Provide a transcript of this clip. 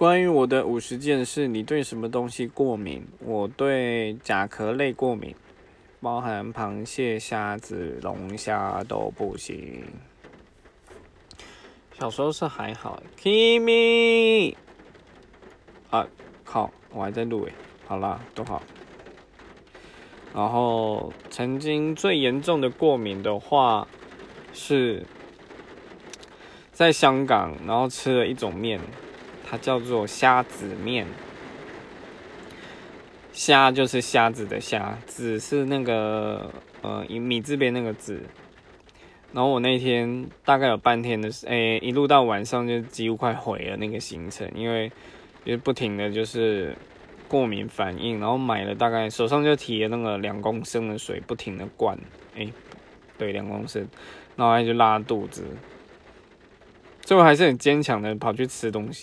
关于我的五十件事，你对什么东西过敏？我对甲壳类过敏，包含螃蟹、虾子、龙虾都不行。小时候是还好，Kimi，啊靠，我还在录诶，好啦，都好。然后曾经最严重的过敏的话，是在香港，然后吃了一种面，它叫做虾子面。虾就是虾子的虾，子是那个呃米字边那个子。然后我那天大概有半天的时，诶，一路到晚上就几乎快毁了那个行程，因为就不停的就是。过敏反应，然后买了大概手上就提了那个两公升的水，不停的灌，哎，对，两公升，然后就拉肚子，最后还是很坚强的跑去吃东西。